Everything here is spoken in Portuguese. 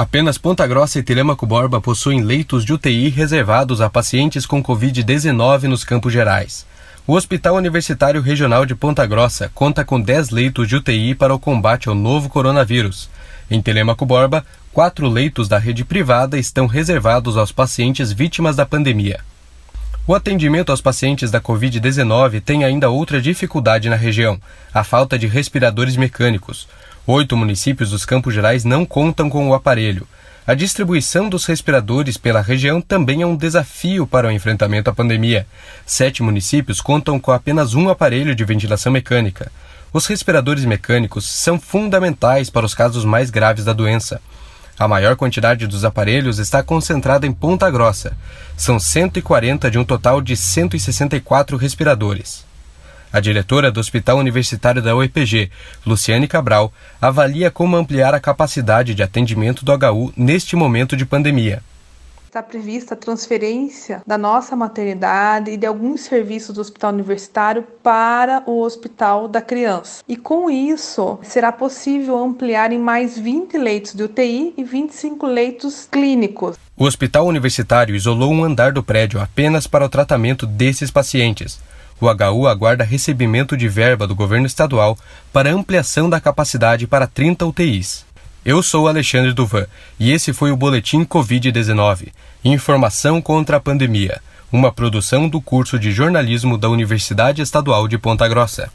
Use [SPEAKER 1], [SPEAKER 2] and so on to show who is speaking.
[SPEAKER 1] Apenas Ponta Grossa e Telemaco Borba possuem leitos de UTI reservados a pacientes com Covid-19 nos Campos Gerais. O Hospital Universitário Regional de Ponta Grossa conta com 10 leitos de UTI para o combate ao novo coronavírus. Em Telemaco Borba, quatro leitos da rede privada estão reservados aos pacientes vítimas da pandemia. O atendimento aos pacientes da Covid-19 tem ainda outra dificuldade na região: a falta de respiradores mecânicos. Oito municípios dos Campos Gerais não contam com o aparelho. A distribuição dos respiradores pela região também é um desafio para o enfrentamento à pandemia. Sete municípios contam com apenas um aparelho de ventilação mecânica. Os respiradores mecânicos são fundamentais para os casos mais graves da doença. A maior quantidade dos aparelhos está concentrada em Ponta Grossa. São 140 de um total de 164 respiradores. A diretora do Hospital Universitário da UEPG, Luciane Cabral, avalia como ampliar a capacidade de atendimento do HU neste momento de pandemia.
[SPEAKER 2] Está prevista a transferência da nossa maternidade e de alguns serviços do hospital universitário para o hospital da criança. E com isso, será possível ampliar em mais 20 leitos de UTI e 25 leitos clínicos.
[SPEAKER 1] O hospital universitário isolou um andar do prédio apenas para o tratamento desses pacientes o HU aguarda recebimento de verba do governo estadual para ampliação da capacidade para 30 UTIs. Eu sou Alexandre Duvan e esse foi o Boletim Covid-19 Informação contra a Pandemia, uma produção do curso de jornalismo da Universidade Estadual de Ponta Grossa.